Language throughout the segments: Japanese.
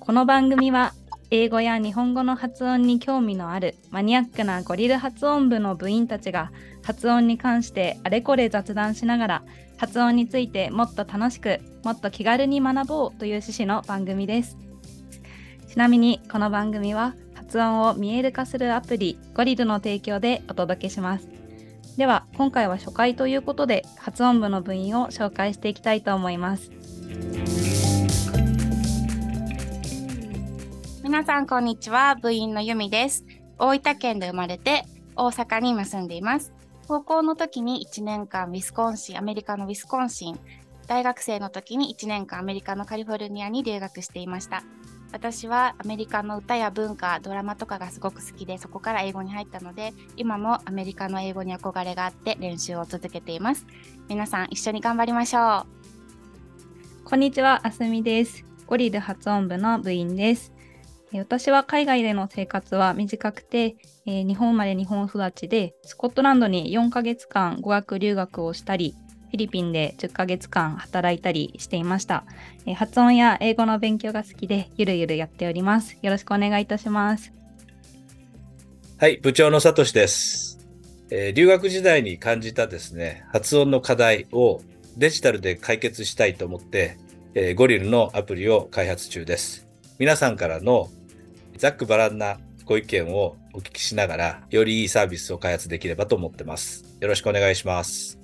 この番組は英語や日本語の発音に興味のあるマニアックなゴリル発音部の部員たちが発音に関してあれこれ雑談しながら発音についてもっと楽しくもっと気軽に学ぼうという趣旨の番組です。ちなみにこの番組は発音を見える化するアプリゴリルの提供でお届けします。では今回は初回ということで発音部の部員を紹介していきたいと思います。皆さんこんにちは。部員のゆみです。大分県で生まれて大阪に今住んでいます。高校の時に1年間ウィスコンシンアメリカのウィスコンシン大学生の時に1年間アメリカのカリフォルニアに留学していました。私はアメリカの歌や文化ドラマとかがすごく好きでそこから英語に入ったので今もアメリカの英語に憧れがあって練習を続けています。皆さん一緒に頑張りましょう。こんにちはあすみです。ゴリル発音部の部員です。私は海外での生活は短くて、えー、日本まれ日本育ちでスコットランドに4ヶ月間語学留学をしたりフィリピンで10ヶ月間働いたりしていました、えー、発音や英語の勉強が好きでゆるゆるやっております。よろしくお願いいたします。はい部長のさとしです、えー、留学時代に感じたですね発音の課題をデジタルで解決したいと思って、えゴリルのアプリを開発中です。皆さんからのざっくばらんなご意見をお聞きしながら、よりいいサービスを開発できればと思ってます。よろしくお願いします。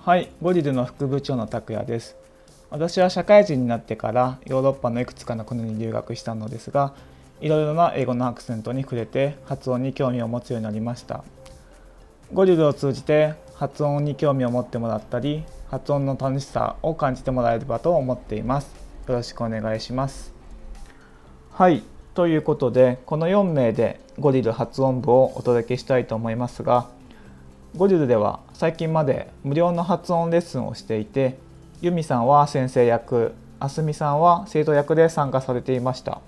はい、ゴリルの副部長の拓也です。私は社会人になってからヨーロッパのいくつかの国に留学したのですが、いろいろな英語のアクセントに触れて発音に興味を持つようになりました。ゴリルを通じて発音に興味を持ってもらったり、発音の楽しさを感じてもらえればと思っています。よろしくお願いします。はい、ということでこの4名でゴリル発音部をお届けしたいと思いますがゴリルでは最近まで無料の発音レッスンをしていてユミさんは先生役あすみさんは生徒役で参加されていました。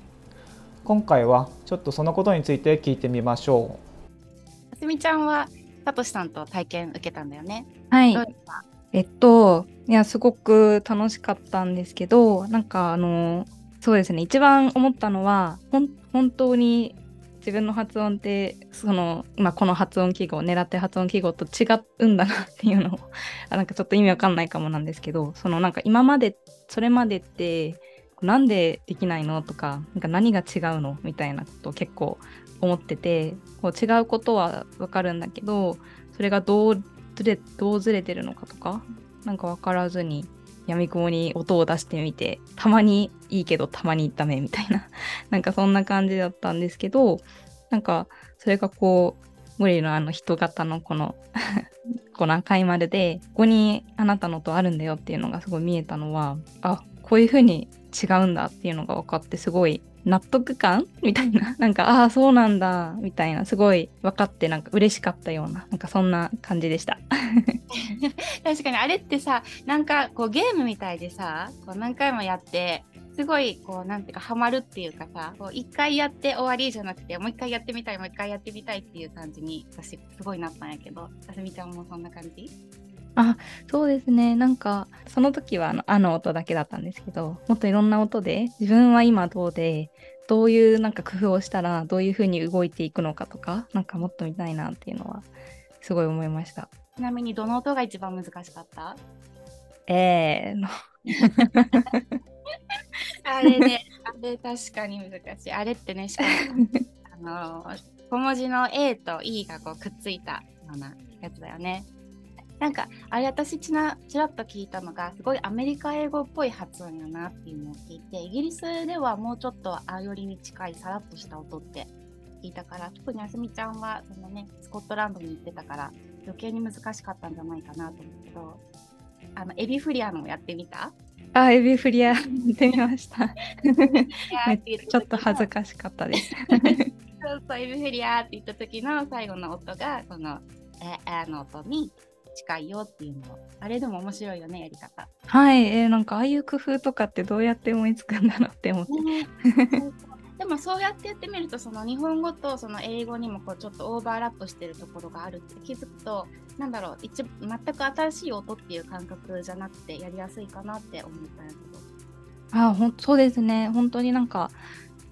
今回はちょっとそのことについて聞いてみましょう。あすみちゃんはさとしさんと体験受けたんだよね。はい。えっといやすごく楽しかったんですけどなんかあのそうですね。一番思ったのは本当に自分の発音ってその、まあ、この発音記号狙って発音記号と違うんだなっていうのを あなんかちょっと意味わかんないかもなんですけどそのなんか今までそれまでってなんでできないのとかなんか何が違うのみたいなことを結構思っててこう違うことはわかるんだけどそれがどうずれどうずれてるのかとかなんか分からずにやみくもに音を出してみてたまにいいけどたまにダメみたいな。なんかそんな感じだったんですけどなんかそれがこう無理のあの人型のこの この赤い丸でここにあなたのとあるんだよっていうのがすごい見えたのはあこういうふうに違うんだっていうのが分かってすごい納得感みたいな。なんかああそうなんだみたいな。すごい分かってなんか嬉しかったようななんかそんな感じでした。確かにあれってさなんかこうゲームみたいでさこう何回もやってすごいこうなんていうかハマるっていうかさこう一回やって終わりじゃなくてもう一回やってみたいもう一回やってみたいっていう感じに私すごいなったんやけどあすみちゃんもそんな感じ？あそうですね。なんかその時はあのあの音だけだったんですけどもっといろんな音で自分は今どうでどういうなんか工夫をしたらどういうふうに動いていくのかとかなんかもっと見たいなっていうのはすごい思いました。ちなみにどの音が一番難しかった？えーの。あれねあれ確かに難しい。あれってねしかもあの小文字の A と E がこうくっついたようなやつだよねなんかあれ私ちなちらっと聞いたのがすごいアメリカ英語っぽい発音やなっていうのを聞いてイギリスではもうちょっとあよりに近いさらっとした音って聞いたから特にあすみちゃんはその、ね、スコットランドに行ってたから余計に難しかったんじゃないかなと思うけどあのエビフリアのやってみた？あエビフリア やってみました。ちょっと恥ずかしかったです。そうそうエビフリアって言った時の最後の音がこのえあの音に近いよっていうのあれでも面白いよねやり方。はい、えー、なんかああいう工夫とかってどうやって思いつくんだろうって思って、ね、でもそうやってやってみるとその日本語とその英語にもこうちょっとオーバーラップしてるところがあるって気づくとなんだろう一全く新しい音っていう感覚じゃなくてやりやすいかなって思ったんやけど。あほんそうですね。本当になんか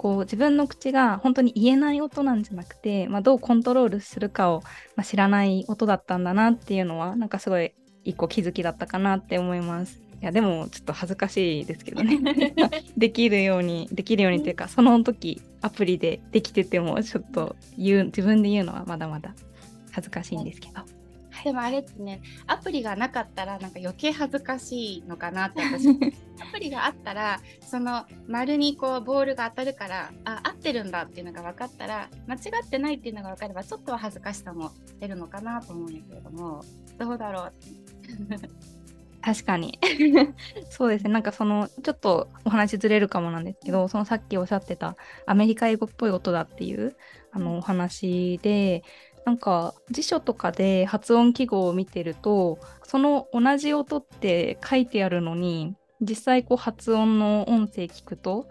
こう自分の口が本当に言えない音なんじゃなくて、まあ、どうコントロールするかを、まあ、知らない音だったんだなっていうのはなんかすごい一個気づきだったかなって思います。いやでもちょっと恥ずかしいですけどね できるようにできるようにというかその時アプリでできててもちょっと言う自分で言うのはまだまだ恥ずかしいんですけど。でもあれってねアプリがなかったらなんか余計恥ずかしいのかなって私 アプリがあったらその丸にこうボールが当たるからあ合ってるんだっていうのが分かったら間違ってないっていうのが分かればちょっとは恥ずかしさも出るのかなと思うんですけれども。どうだろう確かに。そうですね。なんかそのちょっとお話ずれるかもなんですけどそのさっきおっしゃってたアメリカ英語っぽい音だっていうあのお話でなんか辞書とかで発音記号を見てるとその同じ音って書いてあるのに実際こう発音の音声聞くと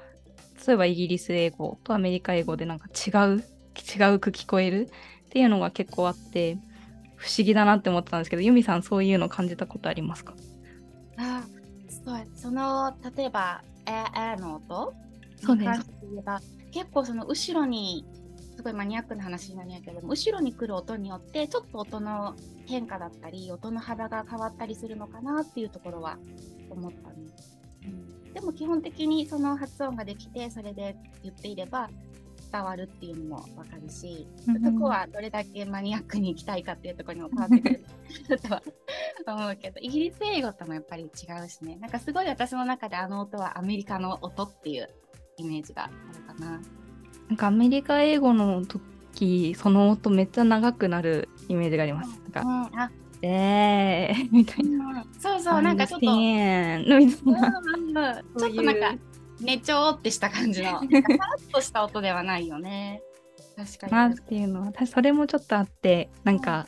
例えばイギリス英語とアメリカ英語でなんか違う違うく聞こえるっていうのが結構あって不思議だなって思ってたんですけどユミさんそういうの感じたことありますか？あそうその例えば「えー、えー」の音？そうです。結構その後ろにすごいマニアックな話になるんやけども後ろに来る音によってちょっと音の変化だったり音の幅が変わったりするのかなっていうところは思ったね、うん、でも基本的にその発音ができてそれで言っていれば伝わるっていうのも分かるし、うんそこはどれだけマニアックに行きたいかっていうところにも変わってくるとは 思うけどイギリス英語ともやっぱり違うしね。なんかすごい私の中であの音はアメリカの音っていうイメージがあるかな。なんかアメリカ英語の時その音めっちゃ長くなるイメージがあります。なんうん、えーみたいな。そうそう、なんかちょっと、understand みたいな。うんちょっとなんか、ねちょーってした感じの、さらっとした音ではないよね。確かに。なっていうのは私それもちょっとあってなんか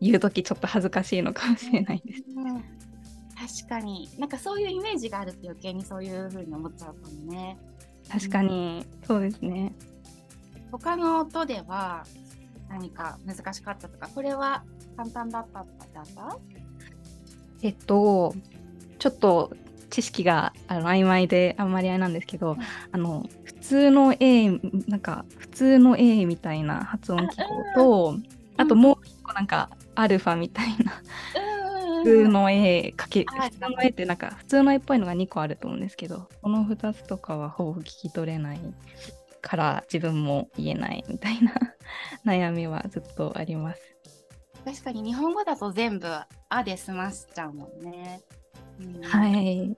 言う時ちょっと恥ずかしいのかもしれないです。うん確かに、なんかそういうイメージがあるって余計にそういう風に思っちゃうかもね。確かに。そうですね。他の音では何か難しかったとか、これは簡単だったとかだった？えっとちょっと知識があの曖昧であんまりあれなんですけど、ん。あの普通の A なんか普通の A みたいな発音記号とあともう一個なんかアルファみたいな通の A かけあ普通の A ってなんか普通の A っぽいのが2個あると思うんですけどこの2つとかはほぼ聞き取れないから自分も言えないみたいな 悩みはずっとあります。確かに日本語だと全部「あ」で済ましちゃうもんね。うんはい。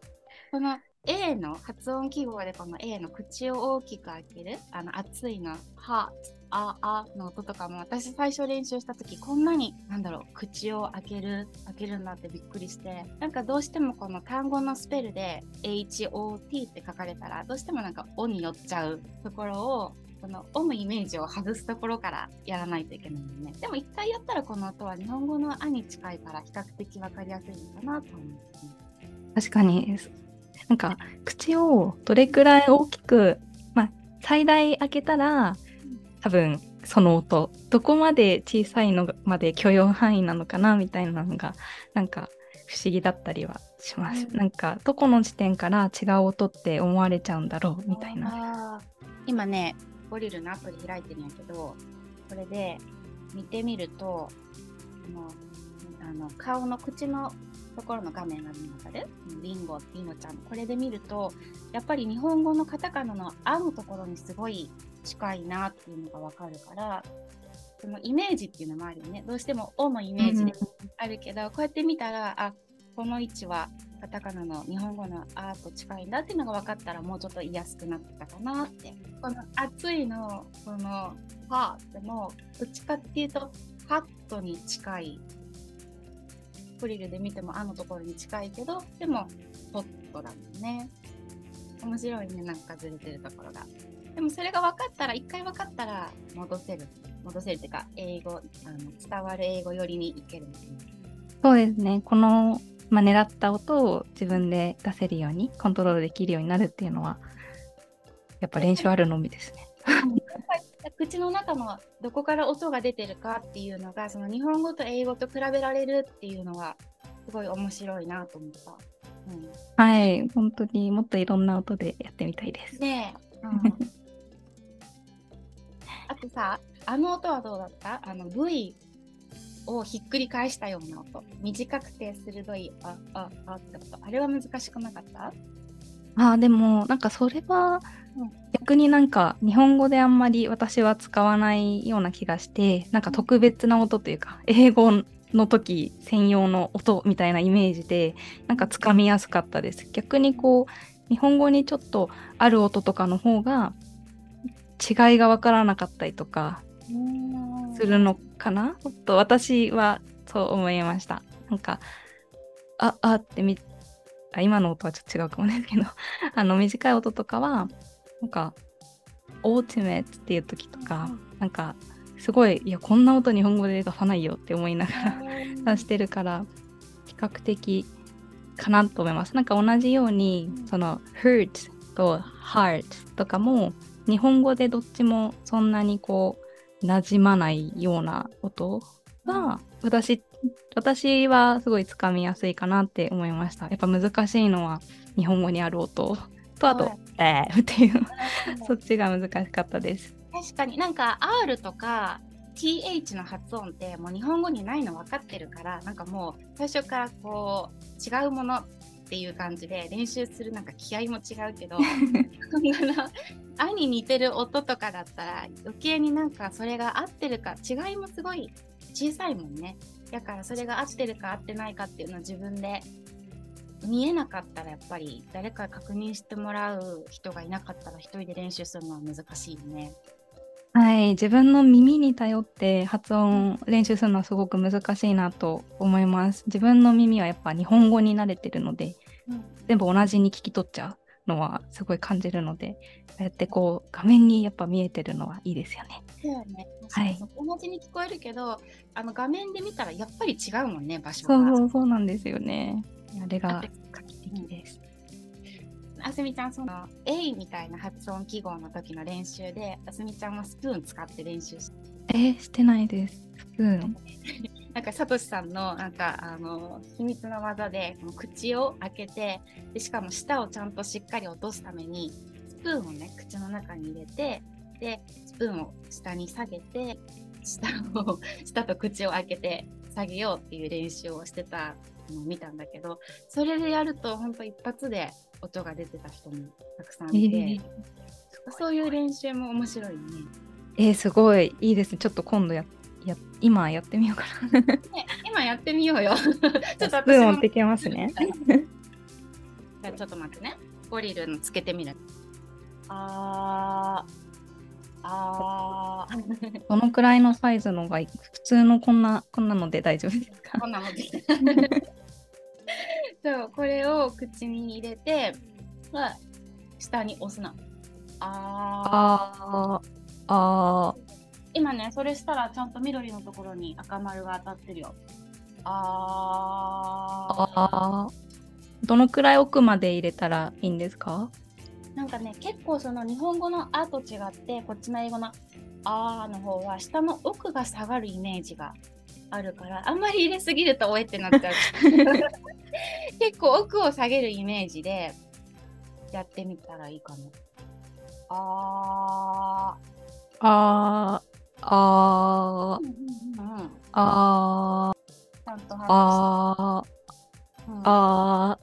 この A の発音記号でこの A の口を大きく開けるあの熱いの「は」ああの音とかも私最初練習した時こんなになんだろう口を開ける開けるんだってびっくりしてなんかどうしてもこの単語のスペルで HOT って書かれたらどうしてもなんか「お」に寄っちゃうところをこの「お」のイメージを外すところからやらないといけないよねでも一回やったらこの音は日本語の「あ」に近いから比較的わかりやすいのかなと思うんですね。確かになんか口をどれくらい大きく、まあ、最大開けたら多分その音どこまで小さいのまで許容範囲なのかなみたいなのがなんか不思議だったりはします、うん。なんかどこの時点から違う音って思われちゃうんだろうみたいな。今ねゴリルのアプリ開いてるんやけどこれで見てみるとあのあの顔の口のところの画面が見当たるリンゴっていうのちゃん。これで見るとやっぱり日本語のカタカナの「あ」のところにすごい近いなっていうのがわかるからそのイメージっていうのもあるよね。どうしても「お」のイメージであるけど、こうやって見たらあこの位置はカタカナの日本語の「あ」と近いんだっていうのが分かったらもうちょっと言いやすくなったかなって。この「熱いの」この「は」でもどっちかっていうと「ハット」に近いフリルで見ても「あ」のところに近いけどでも「ホット」だもんね。面白いねなんかずれてるところがでもそれが分かったら一回分かったら戻せる戻せるっていうか英語あの伝わる英語寄りにいけるそうですねこの、まあ、狙った音を自分で出せるようにコントロールできるようになるっていうのはやっぱ練習あるのみですね。口の中のどこから音が出てるかっていうのがその日本語と英語と比べられるっていうのはすごい面白いなと思った。はい、本当にもっといろんな音でやってみたいです。ねえ。うん あとさ、あの音はどうだった？あの V をひっくり返したような音。短くて鋭い、あ、あ、あって音。あれは難しくなかった？あーでもなんかそれはうん。逆になんか日本語であんまり私は使わないような気がしてなんか特別な音というか英語の時専用の音みたいなイメージでなんかつかみやすかったです。逆にこう日本語にちょっとある音とかの方が違いがわからなかったりとかするのかな？と私はそう思いました。なんかああってみあ今の音はちょっと違うかもですけど あの短い音とかはなんか「オーティメット」っていう時とかなんかすごいいやこんな音日本語で出さないよって思いながら出してるから比較的かなと思います。なんか同じようにその「hurt」と「heart」とかも日本語でどっちもそんなにこう馴染まないような音が私私はすごいつかみやすいかなって思いました。やっぱ難しいのは日本語にある音。とあとはい「えー」っていう。そっちが難しかったです。確かになんか R とか TH の発音ってもう日本語にないの分かってるからなんかもう最初からこう違うものっていう感じで練習するなんか気合も違うけど「あ」に似てる音とかだったら余計になんかそれが合ってるか違いもすごい小さいもんねだからそれが合ってるか合ってないかっていうのを自分で見えなかったらやっぱり誰か確認してもらう人がいなかったら一人で練習するのは難しいよね。はい自分の耳に頼って発音練習するのはすごく難しいなと思います。自分の耳はやっぱ日本語に慣れてるので全部同じに聞き取っちゃうのはすごい感じるのでこうやってこう画面にやっぱ見えてるのはいいですよね。そうよね。はい。同じに聞こえるけど、あの画面で見たらやっぱり違うもんね、場所が。そうそうそうなんですよね。あれが画期的ですあすみちゃん、その A みたいな発音記号の時の練習で、あすみちゃんはスプーン使って練習して、えーしてないです。スプーン。なんかさとしさんのなんかあの秘密の技で、口を開けてで、しかも舌をちゃんとしっかり落とすために、スプーンをね、口の中に入れて、で、スプーンを下に下げて、舌を、舌と口を開けて下げようっていう練習をしてたのを見たんだけど、それでやると本当一発で音が出てた人もたくさんいて、えーそういう練習も面白いね。えーすごいいいですねちょっと今度やや今やってみようかな ね今やってみようよ。ちょっとスプ私もーン持ってきますね じゃあちょっと待ってね。ゴリルのつけてみる。あー。あー。どのくらいのサイズのが普通のこんなこんなので大丈夫ですか？こんなので。そう、これを口に入れて、は下に押すな。あー。あーあ今ね、それしたらちゃんと緑のところに赤丸が当たってるよ。あー。あーどのくらい奥まで入れたらいいんですか？なんかね、結構その日本語の「あ」と違って、こっちの英語の「あ」の方は下の奥が下がるイメージがあるから、あんまり入れすぎるとおえってなっちゃう。結構奥を下げるイメージでやってみたらいいかも。ああーあーー。うんうんうん。あーあーうんあ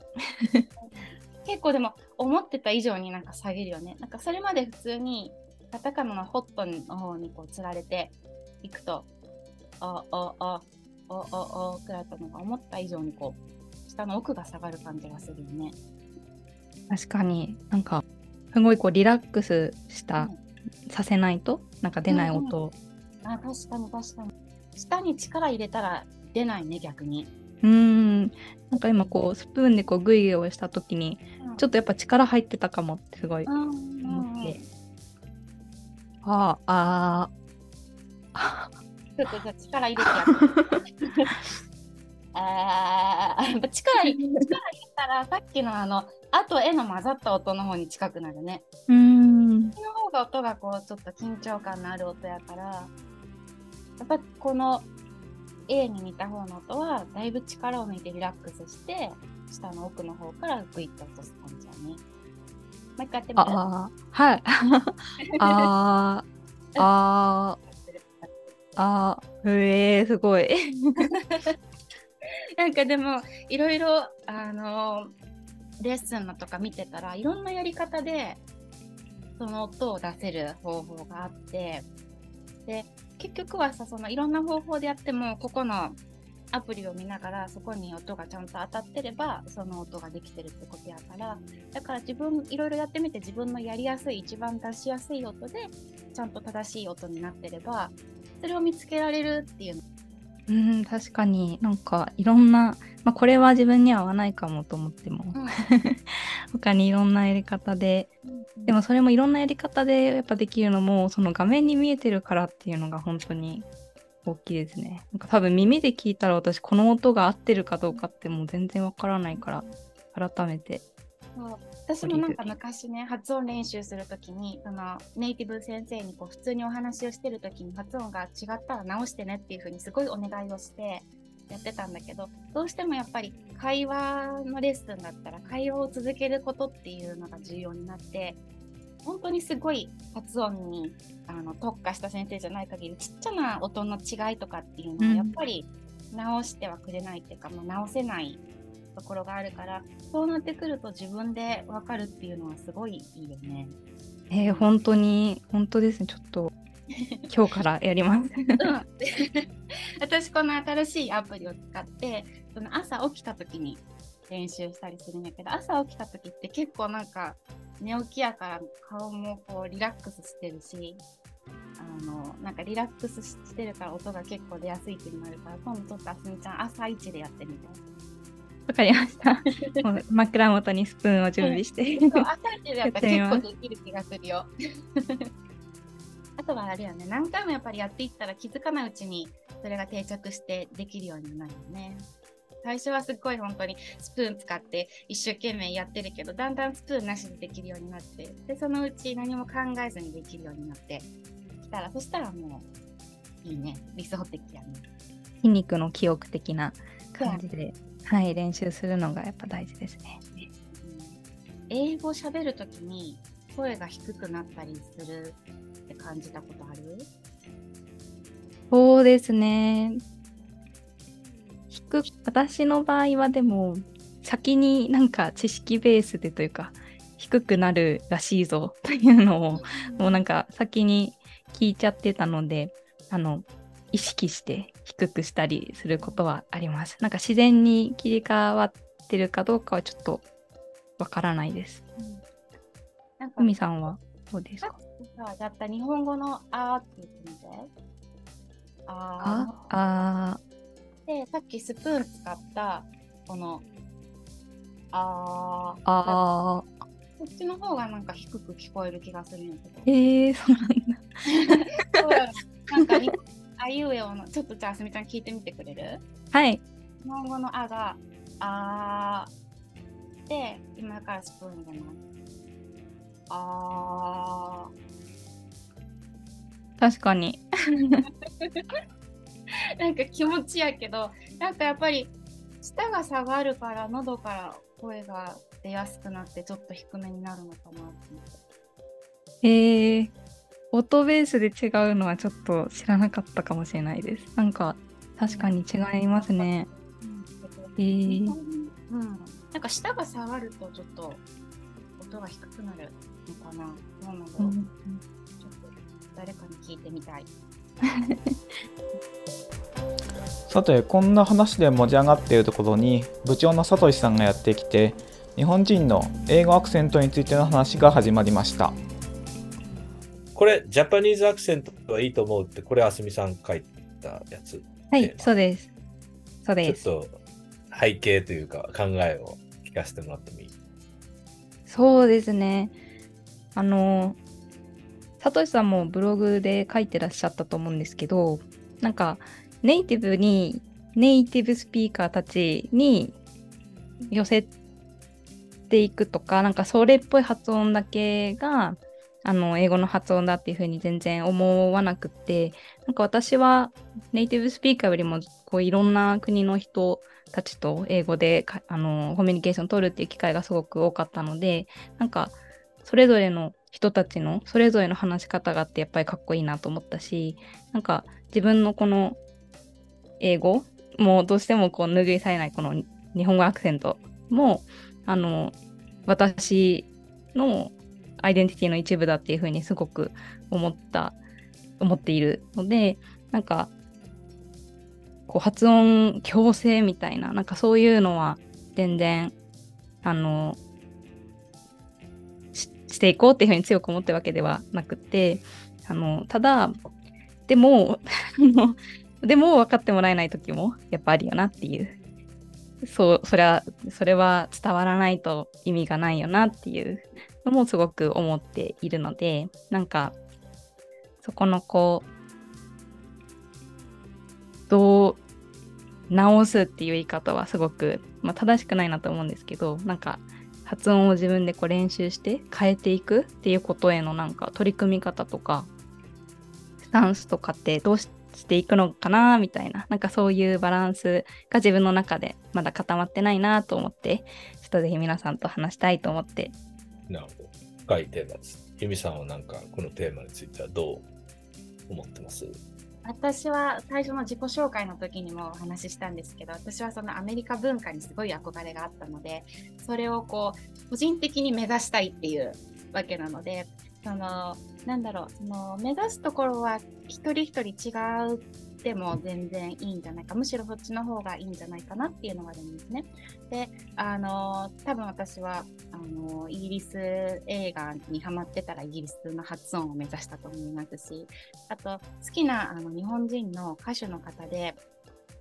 結構でも思ってた以上になんか下げるよね。なんかそれまで普通にカタカナのホットの方にこうつられていくと、あ、あ、あ、あ、あ、あ、くらいだったのが思った以上にこう下の奥が下がる感じがするよね。ー確かになんかすごいこうリラックスした、うんさせないとなんか出ない音あ、確かに確かに。下に力入れたら出ないね、逆に。うーん。なんか今こうスプーンでこうグイグイをした時にちょっとやっぱ力入ってたかもってすごい思って、あーあちょっとじゃあ力入れてやって。あー。やっぱ力力入れたらさっきのあの「あ」と「え」の混ざった音の方に近くなるね。ーうーんこの方が音がこうちょっと緊張感のある音やからやっぱこの A に似た方の音はだいぶ力を抜いてリラックスして下の奥の方からグイッと落とす感じやね。もう一回やってみるああ、はい。あー、あー、あー、へえー、すごい。なんかでもいろいろあのレッスンのとか見てたらいろんなやり方でその音を出せる方法があってで結局はさそのいろんな方法でやってもここのアプリを見ながらそこに音がちゃんと当たってればその音ができてるってことやから。だから自分いろいろやってみて自分のやりやすい一番出しやすい音でちゃんと正しい音になってればそれを見つけられるっていううん、確かに。なんかいろんな、まあ、これは自分には合わないかもと思っても、他にいろんなやり方で。でもそれもいろんなやり方でやっぱできるのもその画面に見えてるからっていうのが本当に大きいですね。なんか多分耳で聞いたら私この音が合ってるかどうかってもう全然わからないから改めて。私もなんか昔ね発音練習するときにそのネイティブ先生にこう普通にお話をしてるときに発音が違ったら直してねっていうふうにすごいお願いをしてやってたんだけどどうしてもやっぱり会話のレッスンだったら会話を続けることっていうのが重要になって本当にすごい発音にあの特化した先生じゃない限りちっちゃな音の違いとかっていうのはやっぱり直してはくれないっていうか、まあ、直せないところがあるからそうなってくると自分で分かるっていうのはすごいいいよね。えー、本当に本当ですねちょっと 今日からやります。うん、私この新しいアプリを使ってその朝起きた時に練習したりするんだけど朝起きた時って結構なんか寝起きやから顔もこうリラックスしてるしあのなんかリラックスしてるから音が結構出やすいっていうのもあるから今度ちょっとあすみちゃん朝一でやってみて。わかりました。枕元にスプーンを準備して。朝一でやったら結構できる気がするよ。あとはあれよね、何回もやっぱりやっていったら気づかないうちにそれが定着してできるようになるよね。最初はすっごい本当にスプーン使って一生懸命やってるけど、だんだんスプーンなしでできるようになって、で、そのうち何も考えずにできるようになってきたら、そしたらもういいね、理想的やね。筋肉の記憶的な感じで、はい、練習するのがやっぱ大事ですね。英語喋るときに声が低くなったりするって感じたことある？そうですね。低く私の場合はでも先になんか知識ベースでというか低くなるらしいぞというのをもうなんか先に聞いちゃってたのであの意識して低くしたりすることはあります。なんか自然に切り替わってるかどうかはちょっとわからないです。なんか海さんはどうですか？さやった日本語のあーって言ってみて。ああ？で、さっきスプーン使ったこのあーああこっちの方がなんか低く聞こえる気がするんやけど。ええー、そうなんだ。なんかにあいうえおのちょっとじゃああすみちゃん聞いてみてくれる？はい。日本語のあがあーで今からスプーンでます。あ確かに。ー なんか気持ちやけどなんかやっぱり舌が下がるから喉から声が出やすくなってちょっと低めになるのかなって。えー、音ベースで違うのはちょっと知らなかったかもしれないです。なんか確かに違いますね。えー、うん、なんか舌が下がるとちょっと音が低くなるのかなどうなんだろう、うんちょっと誰かに聞いてみたい。さてこんな話で盛り上がっているところに部長のさとしさんがやってきて日本人の英語アクセントについての話が始まりましたこれ、ジャパニーズアクセントはいいと思うって、これ、あすみさん書いたやつ。はい、そうです。そうちょです。っと背景というか考えを聞かせてもらってもいい？そうですね。あの、さとしさんもブログで書いてらっしゃったと思うんですけど、なんかネイティブに、ネイティブスピーカーたちに寄せていくとか、なんかそれっぽい発音だけが、あの英語の発音だっていうふうに全然思わなくってなんか私はネイティブスピーカーよりもこういろんな国の人たちと英語であのコミュニケーション取るっていう機会がすごく多かったのでなんかそれぞれの人たちのそれぞれの話し方があってやっぱりかっこいいなと思ったしなんか自分のこの英語もどうしてもこう拭いされないこの日本語アクセントもあの私のアイデンティティの一部だっていうふうにすごく思った思っているのでなんかこう発音矯正みたいななんかそういうのは全然あのしていこうっていうふうに強く思ってるわけではなくてあのただでもでも分かってもらえない時もやっぱあるよなっていう。そうそれはそれは伝わらないと意味がないよなっていう。のもすごく思っているのでなんかそこのこうどう直すっていう言い方はすごく、まあ、正しくないなと思うんですけどなんか発音を自分でこう練習して変えていくっていうことへのなんか取り組み方とかスタンスとかってどうしていくのかなみたいななんかそういうバランスが自分の中でまだ固まってないなと思ってちょっとぜひ皆さんと話したいと思ってなるほど深いテーマです由美さんはなんかこのテーマについてはどう思ってます？私は最初の自己紹介の時にもお話ししたんですけど私はそのアメリカ文化にすごい憧れがあったのでそれをこう個人的に目指したいっていうわけなのでそのなんだろうその目指すところは一人一人違うっても全然いいんじゃないかむしろそっちの方がいいんじゃないかなっていうのがあるんですね。であの多分私はあのイギリス映画にハマってたらイギリスの発音を目指したと思いますしあと好きなあの日本人の歌手の方で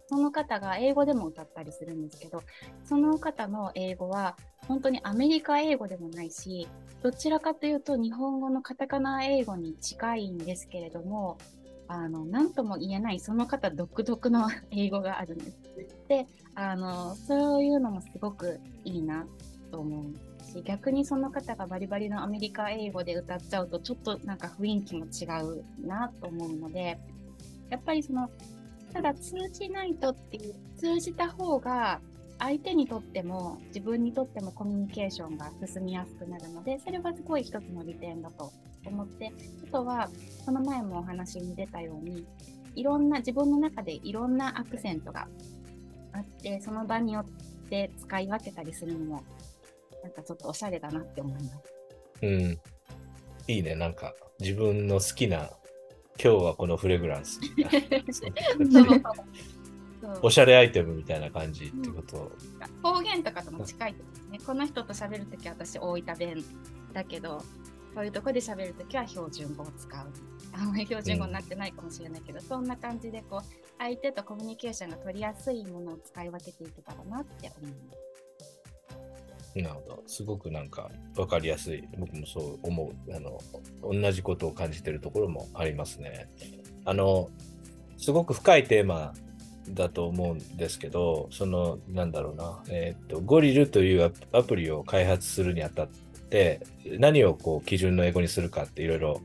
その方が英語でも歌ったりするんですけどその方の英語は本当にアメリカ英語でもないしどちらかというと日本語のカタカナ英語に近いんですけれどもあの何とも言えないその方独特の英語があるんです。であのそういうのもすごくいいなと思うし逆にその方がバリバリのアメリカ英語で歌っちゃうとちょっとなんか雰囲気も違うなと思うのでやっぱりそのただ通じないとっていう通じた方が相手にとっても自分にとってもコミュニケーションが進みやすくなるのでそれはすごい一つの利点だと思ってあとはその前もお話に出たようにいろんな自分の中でいろんなアクセントがあってその場によって使い分けたりするのもなんかちょっとおしゃれだなって思います。うん。いいね。なんか自分の好きな今日はこのフレグランスおしゃれアイテムみたいな感じってこと、うん、方言とかとも近いですね。この人と喋るときは私大分弁だけど、こういうとこで喋るときは標準語を使う。あんまり標準語になってないかもしれないけど、うん、そんな感じでこう相手とコミュニケーションが取りやすいものを使い分けていけたらなって思います。なるほど。すごくなんか分かりやすい。僕もそう思う。あの、同じことを感じてるところもありますね。あの、すごく深いテーマだと思うんですけど、その、なんだろうな、えっ、と、ゴリルというアプリを開発するにあたって、何をこう基準の英語にするかっていろいろ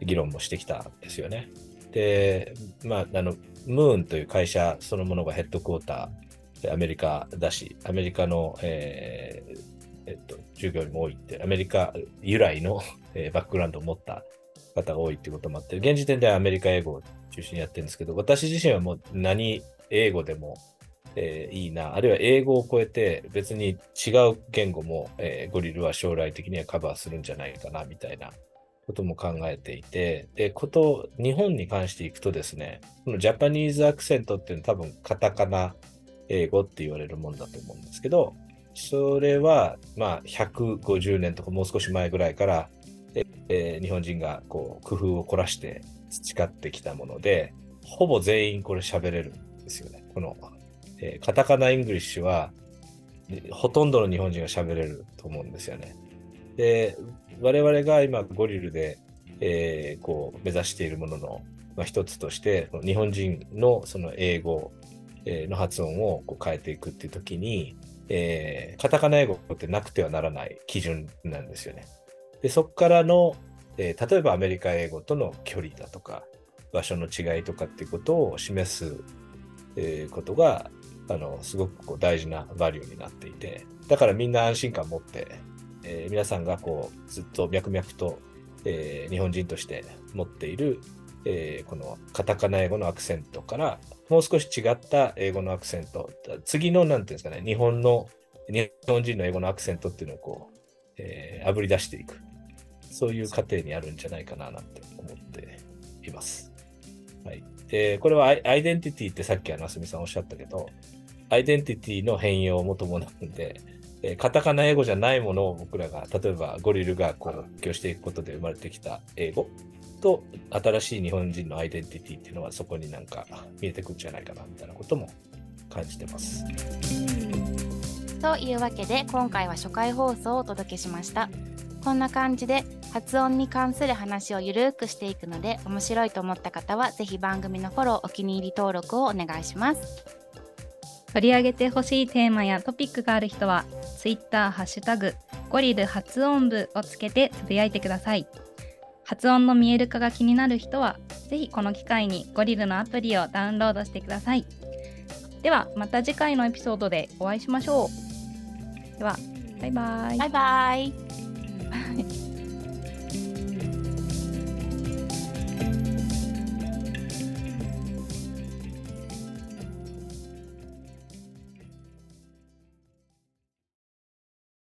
議論もしてきたんですよね。で、まあ、あの、ムーンという会社そのものがヘッドクォーターアメリカだし、アメリカの、えーえっと、従業員も多いって、アメリカ由来の、バックグラウンドを持った方が多いってこともあって、現時点ではアメリカ英語を中心にやってるんですけど、私自身はもう何英語でも、えー、いいな、あるいは英語を超えて別に違う言語も、えー、ゴリルは将来的にはカバーするんじゃないかなみたいなことも考えていて、で、こと、日本に関していくとですね、このジャパニーズアクセントっていうのは多分カタカナ英語って言われるもんだと思うんですけど、それは、まあ、150年とかもう少し前ぐらいから、えー、日本人がこう工夫を凝らして培ってきたもので、ほぼ全員これ喋れるんですよね。この、えー、カタカナイングリッシュは、ほとんどの日本人が喋れると思うんですよね。で、我々が今ゴリルで、えー、こう目指しているものの、まあ、一つとして、日本人のその英語の発音をこう変えていくっていう時に、えー、カタカナ英語ってなくてはならない基準なんですよね。で、そこからの、えー、例えばアメリカ英語との距離だとか、場所の違いとかっていうことを示す、えー、ことがあの、すごくこう大事なバリューになっていて、だからみんな安心感を持って、えー皆さんがこう、ずっと脈々と、えー日本人として持っている、えーこのカタカナ英語のアクセントから、もう少し違った英語のアクセント、次の、なんていうんですかね、日本の、日本人の英語のアクセントっていうのをこう、えー、炙り出していく。そういう過程にあるんじゃないかななんて思っています。はい。で、これはアイデンティティってさっきあの、あすみさんおっしゃったけど、アイデンティティの変容も伴うんで、えーカタカナ英語じゃないものを僕らが、例えばゴリルがこう、勉強していくことで生まれてきた英語と、新しい日本人のアイデンティティっていうのはそこになんか見えてくるんじゃないかな、みたいなことも感じてます。というわけで今回は初回放送をお届けしましたこんな感じで発音に関する話をゆるくしていくので面白いと思った方はぜひ番組のフォローお気に入り登録をお願いします取り上げてほしいテーマやトピックがある人は Twitter ハッシュタグゴリル発音部をつけてつぶやいてください。発音の見える化が気になる人はぜひこの機会にゴリルのアプリをダウンロードしてください。ではまた次回のエピソードでお会いしましょう。ではバイバイ。バイバイ。